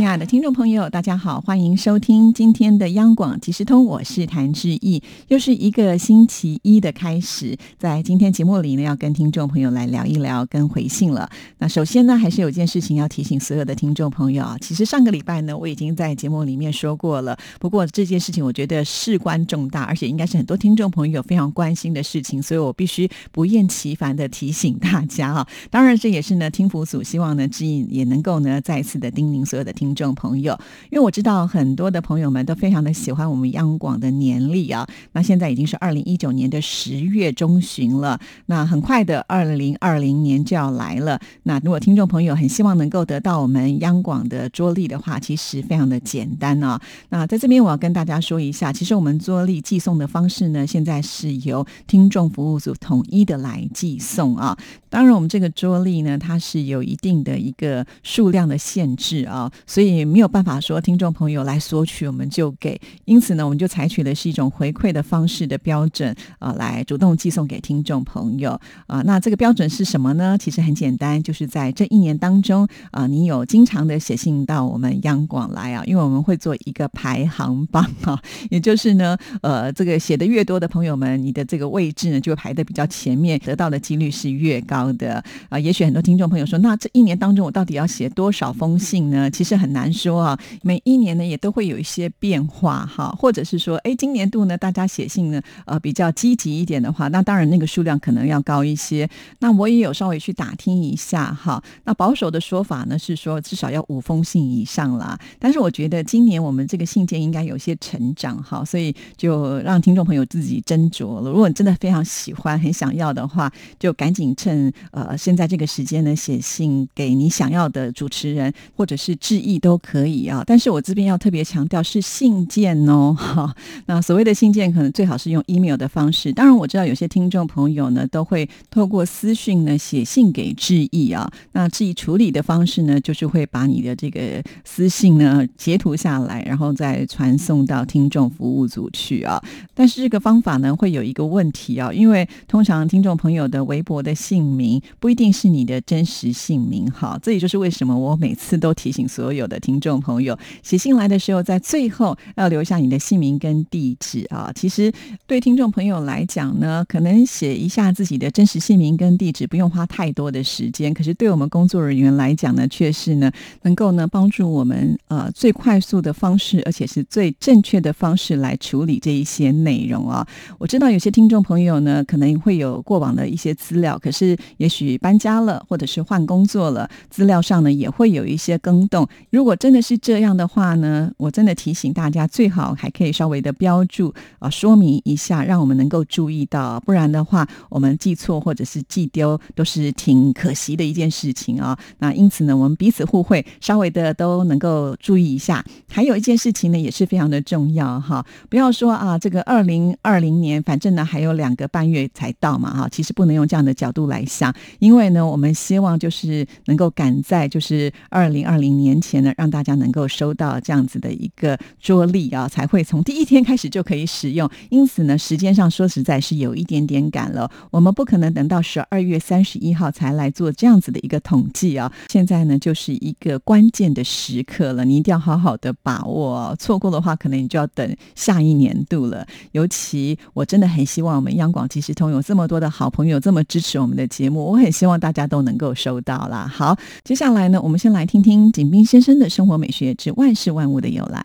亲爱的听众朋友，大家好，欢迎收听今天的央广即时通，我是谭志毅，又是一个星期一的开始，在今天节目里呢，要跟听众朋友来聊一聊跟回信了。那首先呢，还是有件事情要提醒所有的听众朋友啊，其实上个礼拜呢，我已经在节目里面说过了，不过这件事情我觉得事关重大，而且应该是很多听众朋友非常关心的事情，所以我必须不厌其烦的提醒大家啊。当然，这也是呢，听福组希望呢，志毅也能够呢，再次的叮咛所有的听。听众朋友，因为我知道很多的朋友们都非常的喜欢我们央广的年历啊。那现在已经是二零一九年的十月中旬了，那很快的二零二零年就要来了。那如果听众朋友很希望能够得到我们央广的桌历的话，其实非常的简单啊。那在这边我要跟大家说一下，其实我们桌历寄送的方式呢，现在是由听众服务组统一的来寄送啊。当然，我们这个桌历呢，它是有一定的一个数量的限制啊，所所以没有办法说听众朋友来索取我们就给，因此呢，我们就采取的是一种回馈的方式的标准啊，来主动寄送给听众朋友啊。那这个标准是什么呢？其实很简单，就是在这一年当中啊，你有经常的写信到我们央广来啊，因为我们会做一个排行榜啊，也就是呢，呃，这个写的越多的朋友们，你的这个位置呢就排的比较前面，得到的几率是越高的啊。也许很多听众朋友说，那这一年当中我到底要写多少封信呢？其实很。难说啊，每一年呢也都会有一些变化哈，或者是说，哎，今年度呢大家写信呢呃比较积极一点的话，那当然那个数量可能要高一些。那我也有稍微去打听一下哈，那保守的说法呢是说至少要五封信以上啦。但是我觉得今年我们这个信件应该有些成长哈，所以就让听众朋友自己斟酌了。如果你真的非常喜欢、很想要的话，就赶紧趁呃现在这个时间呢写信给你想要的主持人，或者是致意。都可以啊，但是我这边要特别强调是信件哦，哈。那所谓的信件，可能最好是用 email 的方式。当然，我知道有些听众朋友呢，都会透过私讯呢写信给致意啊。那致意处理的方式呢，就是会把你的这个私信呢截图下来，然后再传送到听众服务组去啊。但是这个方法呢，会有一个问题啊，因为通常听众朋友的微博的姓名不一定是你的真实姓名，哈。这也就是为什么我每次都提醒所有。有的听众朋友写信来的时候，在最后要留下你的姓名跟地址啊。其实对听众朋友来讲呢，可能写一下自己的真实姓名跟地址不用花太多的时间，可是对我们工作人员来讲呢，却是呢能够呢帮助我们呃最快速的方式，而且是最正确的方式来处理这一些内容啊。我知道有些听众朋友呢可能会有过往的一些资料，可是也许搬家了或者是换工作了，资料上呢也会有一些更动。如果真的是这样的话呢，我真的提醒大家，最好还可以稍微的标注啊，说明一下，让我们能够注意到，不然的话，我们记错或者是记丢，都是挺可惜的一件事情啊。那因此呢，我们彼此互惠，稍微的都能够注意一下。还有一件事情呢，也是非常的重要哈，不要说啊，这个二零二零年，反正呢还有两个半月才到嘛哈，其实不能用这样的角度来想，因为呢，我们希望就是能够赶在就是二零二零年前呢。让大家能够收到这样子的一个桌历啊，才会从第一天开始就可以使用。因此呢，时间上说实在是有一点点赶了。我们不可能等到十二月三十一号才来做这样子的一个统计啊。现在呢，就是一个关键的时刻了，你一定要好好的把握。错过的话，可能你就要等下一年度了。尤其我真的很希望我们央广即时通有这么多的好朋友这么支持我们的节目，我很希望大家都能够收到啦。好，接下来呢，我们先来听听景斌先生。真的生活美学之万事万物的由来。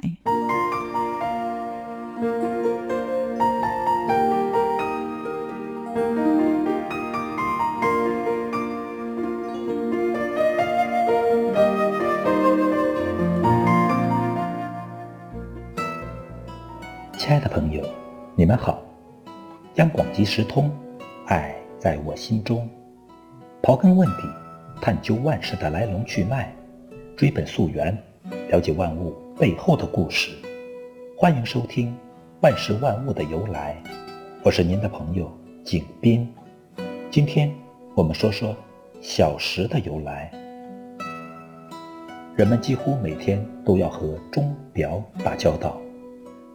亲爱的朋友，你们好！央广即时通，爱在我心中。刨根问底，探究万事的来龙去脉。追本溯源，了解万物背后的故事。欢迎收听《万事万物的由来》，我是您的朋友景斌。今天我们说说小时的由来。人们几乎每天都要和钟表打交道，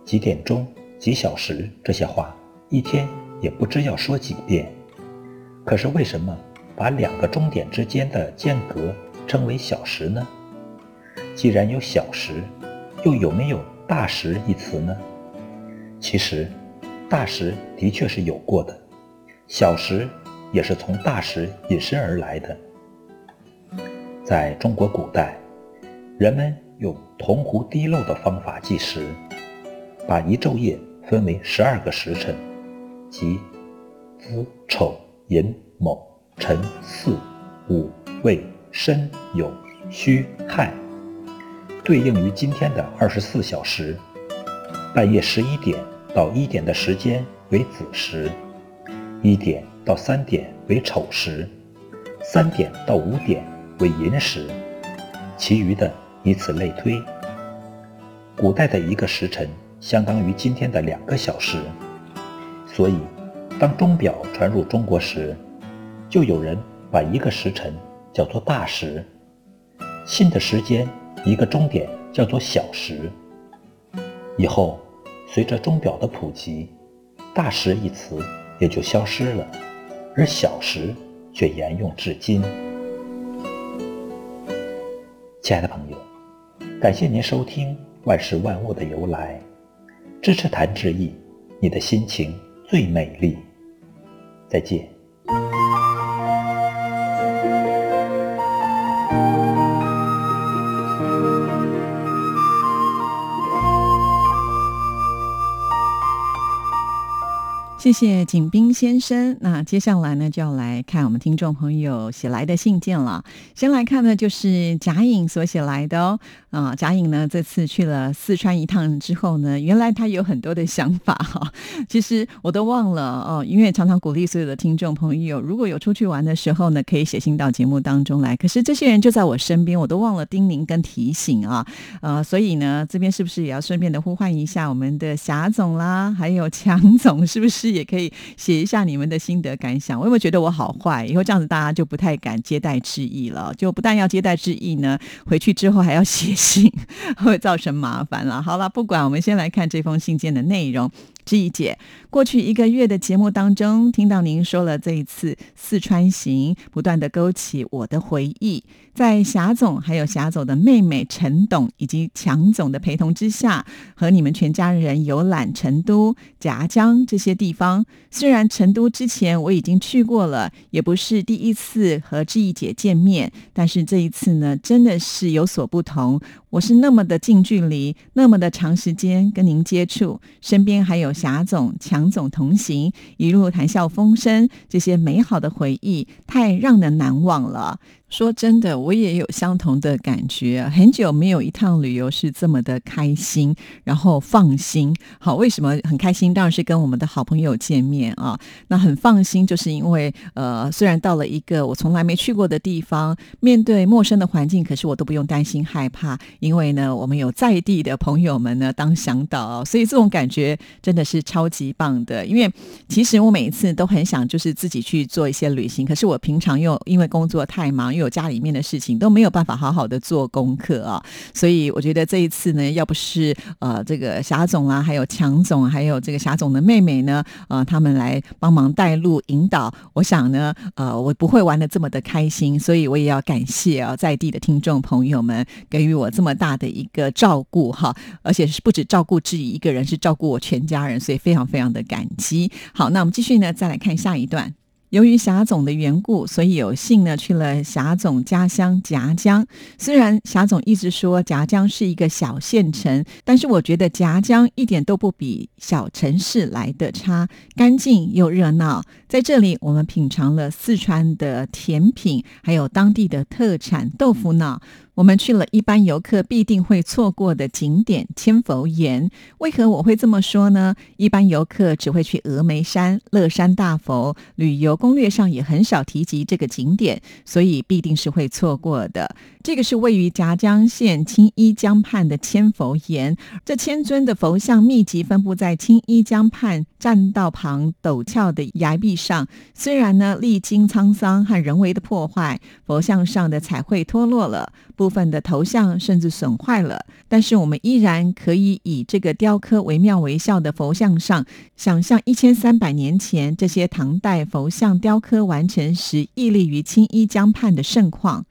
几点钟、几小时这些话，一天也不知要说几遍。可是为什么把两个钟点之间的间隔称为小时呢？既然有小时，又有没有大时一词呢？其实，大时的确是有过的，小时也是从大时引申而来的。在中国古代，人们用铜壶滴漏的方法计时，把一昼夜分为十二个时辰，即子、丑、寅、卯、辰、巳、午、未、申、酉、戌、亥。对应于今天的二十四小时，半夜十一点到一点的时间为子时，一点到三点为丑时，三点到五点为寅时，其余的以此类推。古代的一个时辰相当于今天的两个小时，所以当钟表传入中国时，就有人把一个时辰叫做大时，新的时间。一个钟点叫做小时。以后，随着钟表的普及，“大时”一词也就消失了，而“小时”却沿用至今。亲爱的朋友，感谢您收听《万事万物的由来》，支持谭志毅，你的心情最美丽。再见。谢谢景斌先生。那接下来呢，就要来看我们听众朋友写来的信件了。先来看的就是贾颖所写来的哦。啊，贾颖呢这次去了四川一趟之后呢，原来他有很多的想法哈。其实我都忘了哦，因为常常鼓励所有的听众朋友，如果有出去玩的时候呢，可以写信到节目当中来。可是这些人就在我身边，我都忘了叮咛跟提醒啊。呃，所以呢，这边是不是也要顺便的呼唤一下我们的霞总啦，还有强总，是不是？也可以写一下你们的心得感想。我有没有觉得我好坏？以后这样子大家就不太敢接待致意了。就不但要接待致意呢，回去之后还要写信，会造成麻烦了。好了，不管，我们先来看这封信件的内容。志毅姐，过去一个月的节目当中，听到您说了这一次四川行，不断的勾起我的回忆。在霞总还有霞总的妹妹陈董以及强总的陪同之下，和你们全家人游览成都、夹江这些地方。虽然成都之前我已经去过了，也不是第一次和志毅姐见面，但是这一次呢，真的是有所不同。我是那么的近距离，那么的长时间跟您接触，身边还有霞总、强总同行，一路谈笑风生，这些美好的回忆太让人难忘了。说真的，我也有相同的感觉。很久没有一趟旅游是这么的开心，然后放心。好，为什么很开心？当然是跟我们的好朋友见面啊。那很放心，就是因为呃，虽然到了一个我从来没去过的地方，面对陌生的环境，可是我都不用担心害怕，因为呢，我们有在地的朋友们呢当向导，所以这种感觉真的是超级棒的。因为其实我每一次都很想就是自己去做一些旅行，可是我平常又因为工作太忙。有家里面的事情都没有办法好好的做功课啊，所以我觉得这一次呢，要不是呃这个霞总啊，还有强总，还有这个霞总的妹妹呢，呃他们来帮忙带路引导，我想呢，呃我不会玩的这么的开心，所以我也要感谢啊在地的听众朋友们给予我这么大的一个照顾哈，而且是不止照顾自己一个人，是照顾我全家人，所以非常非常的感激。好，那我们继续呢，再来看下一段。由于霞总的缘故，所以有幸呢去了霞总家乡夹江。虽然霞总一直说夹江是一个小县城，但是我觉得夹江一点都不比小城市来的差，干净又热闹。在这里，我们品尝了四川的甜品，还有当地的特产豆腐脑。我们去了一般游客必定会错过的景点千佛岩。为何我会这么说呢？一般游客只会去峨眉山、乐山大佛，旅游攻略上也很少提及这个景点，所以必定是会错过的。这个是位于夹江县青衣江畔的千佛岩，这千尊的佛像密集分布在青衣江畔栈道旁陡峭的崖壁上，虽然呢历经沧桑和人为的破坏，佛像上的彩绘脱落了，部分的头像甚至损坏了，但是我们依然可以以这个雕刻惟妙惟肖的佛像上，想象一千三百年前这些唐代佛像雕刻完成时屹立于青衣江畔的盛况。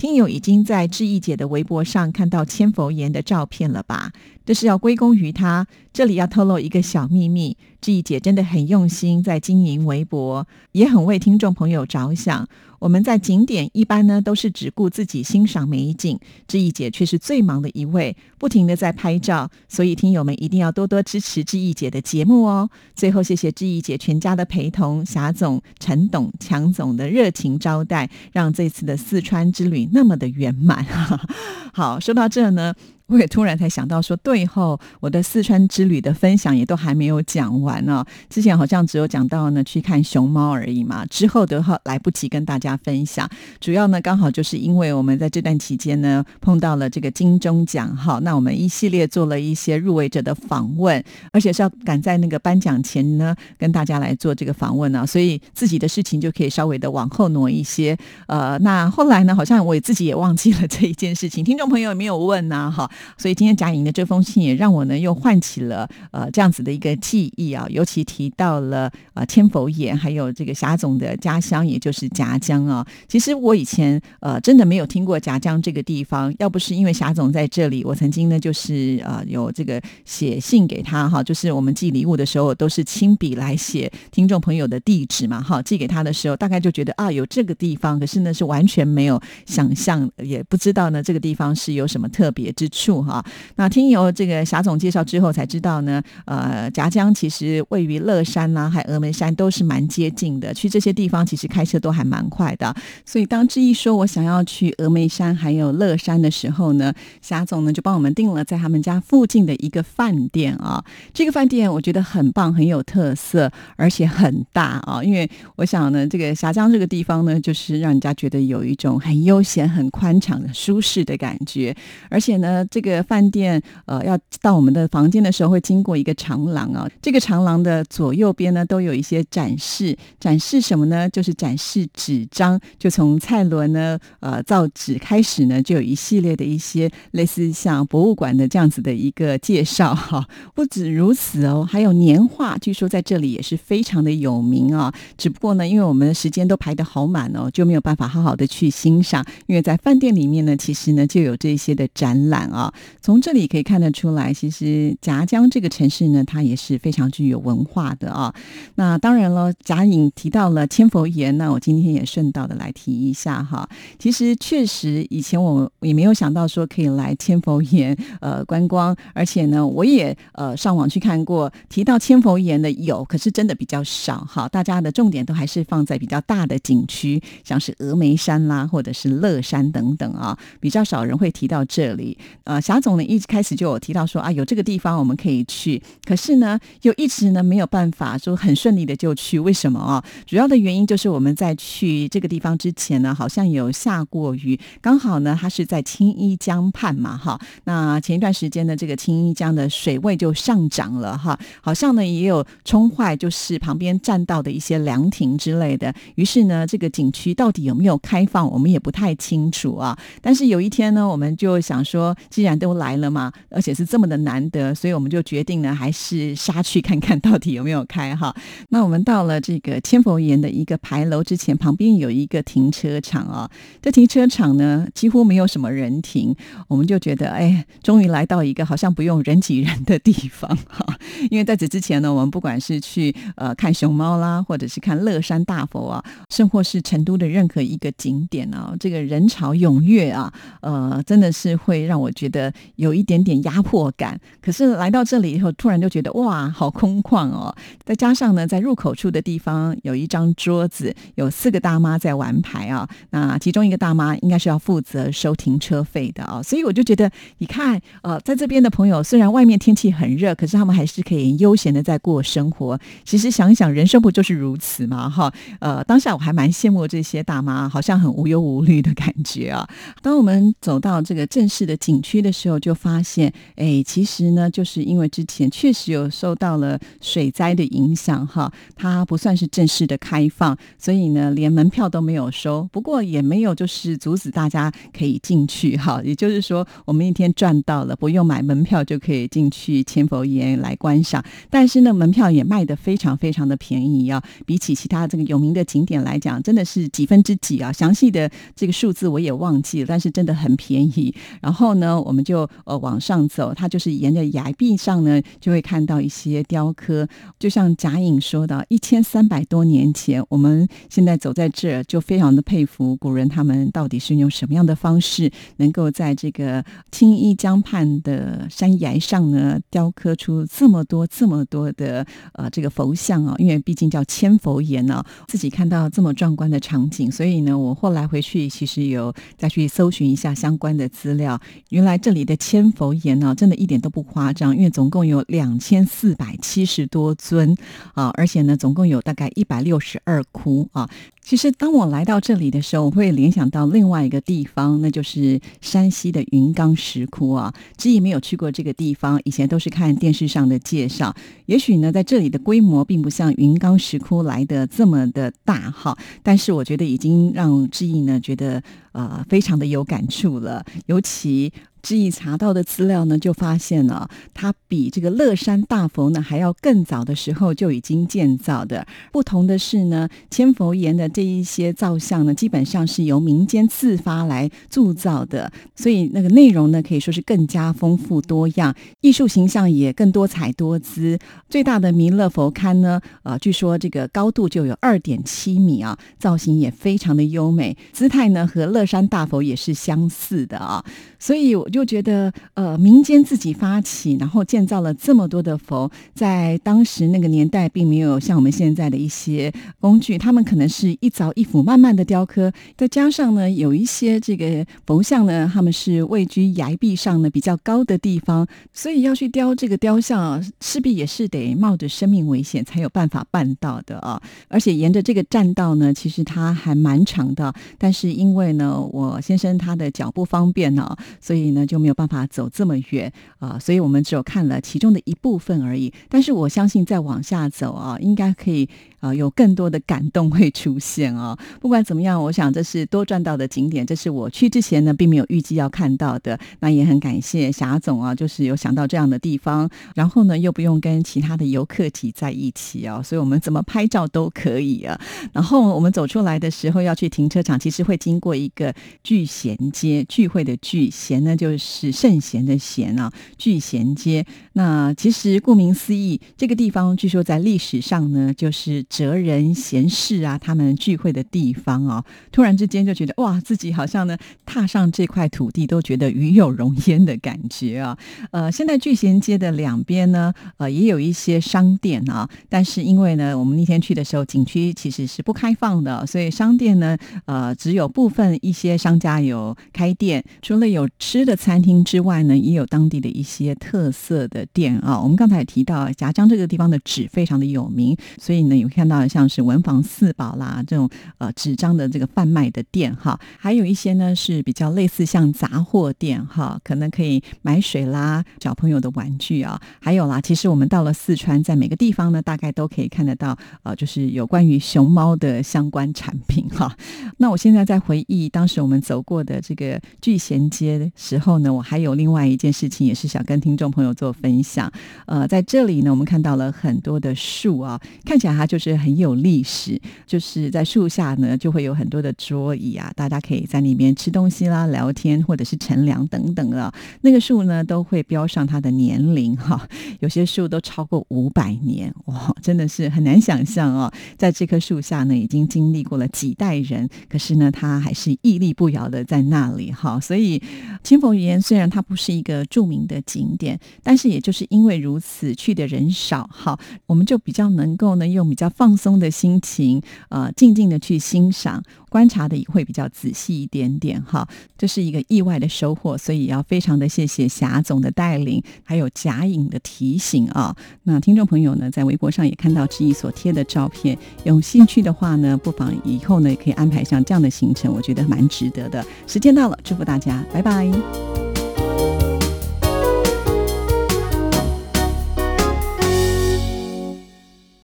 听友已经在志毅姐的微博上看到千佛岩的照片了吧？这是要归功于她。这里要透露一个小秘密：志毅姐真的很用心在经营微博，也很为听众朋友着想。我们在景点一般呢都是只顾自己欣赏美景，志毅姐却是最忙的一位，不停的在拍照。所以听友们一定要多多支持志毅姐的节目哦。最后谢谢志毅姐全家的陪同，霞总、陈董、强总的热情招待，让这次的四川之旅那么的圆满。好，说到这呢。我也突然才想到，说对后我的四川之旅的分享也都还没有讲完呢。之前好像只有讲到呢去看熊猫而已嘛，之后的话来不及跟大家分享。主要呢刚好就是因为我们在这段期间呢碰到了这个金钟奖哈，那我们一系列做了一些入围者的访问，而且是要赶在那个颁奖前呢跟大家来做这个访问呢，所以自己的事情就可以稍微的往后挪一些。呃，那后来呢好像我自己也忘记了这一件事情，听众朋友没有问呢哈。所以今天贾颖的这封信也让我呢又唤起了呃这样子的一个记忆啊，尤其提到了呃千佛岩，还有这个霞总的家乡，也就是夹江啊。其实我以前呃真的没有听过夹江这个地方，要不是因为霞总在这里，我曾经呢就是呃有这个写信给他哈，就是我们寄礼物的时候都是亲笔来写听众朋友的地址嘛哈，寄给他的时候大概就觉得啊有这个地方，可是呢是完全没有想象，也不知道呢这个地方是有什么特别之处。哈，那听由这个霞总介绍之后才知道呢，呃，夹江其实位于乐山呐，还峨眉山都是蛮接近的，去这些地方其实开车都还蛮快的。所以当志毅说我想要去峨眉山还有乐山的时候呢，霞总呢就帮我们订了在他们家附近的一个饭店啊。这个饭店我觉得很棒，很有特色，而且很大啊。因为我想呢，这个峡江这个地方呢，就是让人家觉得有一种很悠闲、很宽敞的舒适的感觉，而且呢，这。个饭店呃，要到我们的房间的时候，会经过一个长廊啊。这个长廊的左右边呢，都有一些展示，展示什么呢？就是展示纸张。就从蔡伦呢，呃，造纸开始呢，就有一系列的一些类似像博物馆的这样子的一个介绍哈。不止如此哦，还有年画，据说在这里也是非常的有名啊。只不过呢，因为我们的时间都排得好满哦，就没有办法好好的去欣赏。因为在饭店里面呢，其实呢就有这些的展览啊。从这里可以看得出来，其实夹江这个城市呢，它也是非常具有文化的啊。那当然了，贾颖提到了千佛岩，那我今天也顺道的来提一下哈。其实确实以前我也没有想到说可以来千佛岩呃观光，而且呢，我也呃上网去看过，提到千佛岩的有，可是真的比较少哈。大家的重点都还是放在比较大的景区，像是峨眉山啦，或者是乐山等等啊，比较少人会提到这里呃。霞总呢一开始就有提到说啊，有这个地方我们可以去，可是呢又一直呢没有办法说很顺利的就去，为什么啊？主要的原因就是我们在去这个地方之前呢，好像有下过雨，刚好呢它是在青衣江畔嘛，哈。那前一段时间呢，这个青衣江的水位就上涨了哈，好像呢也有冲坏，就是旁边栈道的一些凉亭之类的。于是呢，这个景区到底有没有开放，我们也不太清楚啊。但是有一天呢，我们就想说，既然都来了嘛，而且是这么的难得，所以我们就决定呢，还是杀去看看到底有没有开哈。那我们到了这个千佛岩的一个牌楼之前，旁边有一个停车场啊。这停车场呢，几乎没有什么人停，我们就觉得哎，终于来到一个好像不用人挤人的地方哈。因为在此之前呢，我们不管是去呃看熊猫啦，或者是看乐山大佛啊，甚或是成都的任何一个景点啊，这个人潮踊跃啊，呃，真的是会让我觉。的有一点点压迫感，可是来到这里以后，突然就觉得哇，好空旷哦！再加上呢，在入口处的地方有一张桌子，有四个大妈在玩牌啊。那其中一个大妈应该是要负责收停车费的啊，所以我就觉得，你看，呃，在这边的朋友，虽然外面天气很热，可是他们还是可以悠闲的在过生活。其实想一想，人生不就是如此吗？哈，呃，当下我还蛮羡慕这些大妈，好像很无忧无虑的感觉啊。当我们走到这个正式的景区。的时候，就发现，哎，其实呢，就是因为之前确实有受到了水灾的影响，哈，它不算是正式的开放，所以呢，连门票都没有收。不过也没有就是阻止大家可以进去，哈，也就是说，我们一天赚到了，不用买门票就可以进去千佛岩来观赏。但是呢，门票也卖的非常非常的便宜啊，比起其他这个有名的景点来讲，真的是几分之几啊？详细的这个数字我也忘记了，但是真的很便宜。然后呢，我们就呃往上走，它就是沿着崖壁上呢，就会看到一些雕刻。就像贾颖说的，一千三百多年前，我们现在走在这儿，就非常的佩服古人他们到底是用什么样的方式，能够在这个青衣江畔的山崖上呢，雕刻出这么多这么多的呃这个佛像啊。因为毕竟叫千佛岩呢，自己看到这么壮观的场景，所以呢，我后来回去其实有再去搜寻一下相关的资料。原来这里的千佛岩呢，真的一点都不夸张，因为总共有两千四百七十多尊啊，而且呢，总共有大概一百六十二窟啊。其实当我来到这里的时候，我会联想到另外一个地方，那就是山西的云冈石窟啊。之前没有去过这个地方，以前都是看电视上的介绍。也许呢，在这里的规模并不像云冈石窟来的这么的大哈，但是我觉得已经让志毅呢觉得呃非常的有感触了，尤其。志毅查到的资料呢，就发现了它比这个乐山大佛呢还要更早的时候就已经建造的。不同的是呢，千佛岩的这一些造像呢，基本上是由民间自发来铸造的，所以那个内容呢可以说是更加丰富多样，艺术形象也更多彩多姿。最大的弥勒佛龛呢，呃，据说这个高度就有二点七米啊，造型也非常的优美，姿态呢和乐山大佛也是相似的啊，所以我。就觉得，呃，民间自己发起，然后建造了这么多的佛，在当时那个年代，并没有像我们现在的一些工具，他们可能是一凿一斧慢慢的雕刻，再加上呢，有一些这个佛像呢，他们是位居崖壁上呢比较高的地方，所以要去雕这个雕像啊，势必也是得冒着生命危险才有办法办到的啊！而且沿着这个栈道呢，其实它还蛮长的，但是因为呢，我先生他的脚不方便呢，所以呢。就没有办法走这么远啊，所以我们只有看了其中的一部分而已。但是我相信再往下走啊，应该可以。啊，有更多的感动会出现哦。不管怎么样，我想这是多赚到的景点，这是我去之前呢并没有预计要看到的。那也很感谢霞总啊，就是有想到这样的地方，然后呢又不用跟其他的游客挤在一起哦，所以我们怎么拍照都可以啊。然后我们走出来的时候要去停车场，其实会经过一个聚贤街，聚会的聚贤呢就是圣贤的贤啊，聚贤街。那其实顾名思义，这个地方据说在历史上呢就是。哲人贤士啊，他们聚会的地方哦，突然之间就觉得哇，自己好像呢踏上这块土地都觉得与有荣焉的感觉啊。呃，现在聚贤街的两边呢，呃，也有一些商店啊，但是因为呢，我们那天去的时候景区其实是不开放的，所以商店呢，呃，只有部分一些商家有开店。除了有吃的餐厅之外呢，也有当地的一些特色的店啊。我们刚才也提到夹江这个地方的纸非常的有名，所以呢有。看到像是文房四宝啦，这种呃纸张的这个贩卖的店哈，还有一些呢是比较类似像杂货店哈，可能可以买水啦、小朋友的玩具啊，还有啦，其实我们到了四川，在每个地方呢，大概都可以看得到呃，就是有关于熊猫的相关产品哈。那我现在在回忆当时我们走过的这个聚贤街的时候呢，我还有另外一件事情也是想跟听众朋友做分享。呃，在这里呢，我们看到了很多的树啊，看起来它就是。很有历史，就是在在树下呢，就会有很多的桌椅啊，大家可以在里面吃东西啦、聊天或者是乘凉等等啊。那个树呢，都会标上它的年龄哈，有些树都超过五百年哇，真的是很难想象哦。在这棵树下呢，已经经历过了几代人，可是呢，它还是屹立不摇的在那里哈。所以，清风岩虽然它不是一个著名的景点，但是也就是因为如此，去的人少好，我们就比较能够呢，用比较。放松的心情，呃，静静的去欣赏、观察的也会比较仔细一点点哈。这是一个意外的收获，所以要非常的谢谢霞总的带领，还有贾颖的提醒啊。那听众朋友呢，在微博上也看到志毅所贴的照片，有兴趣的话呢，不妨以后呢也可以安排像这样的行程，我觉得蛮值得的。时间到了，祝福大家，拜拜。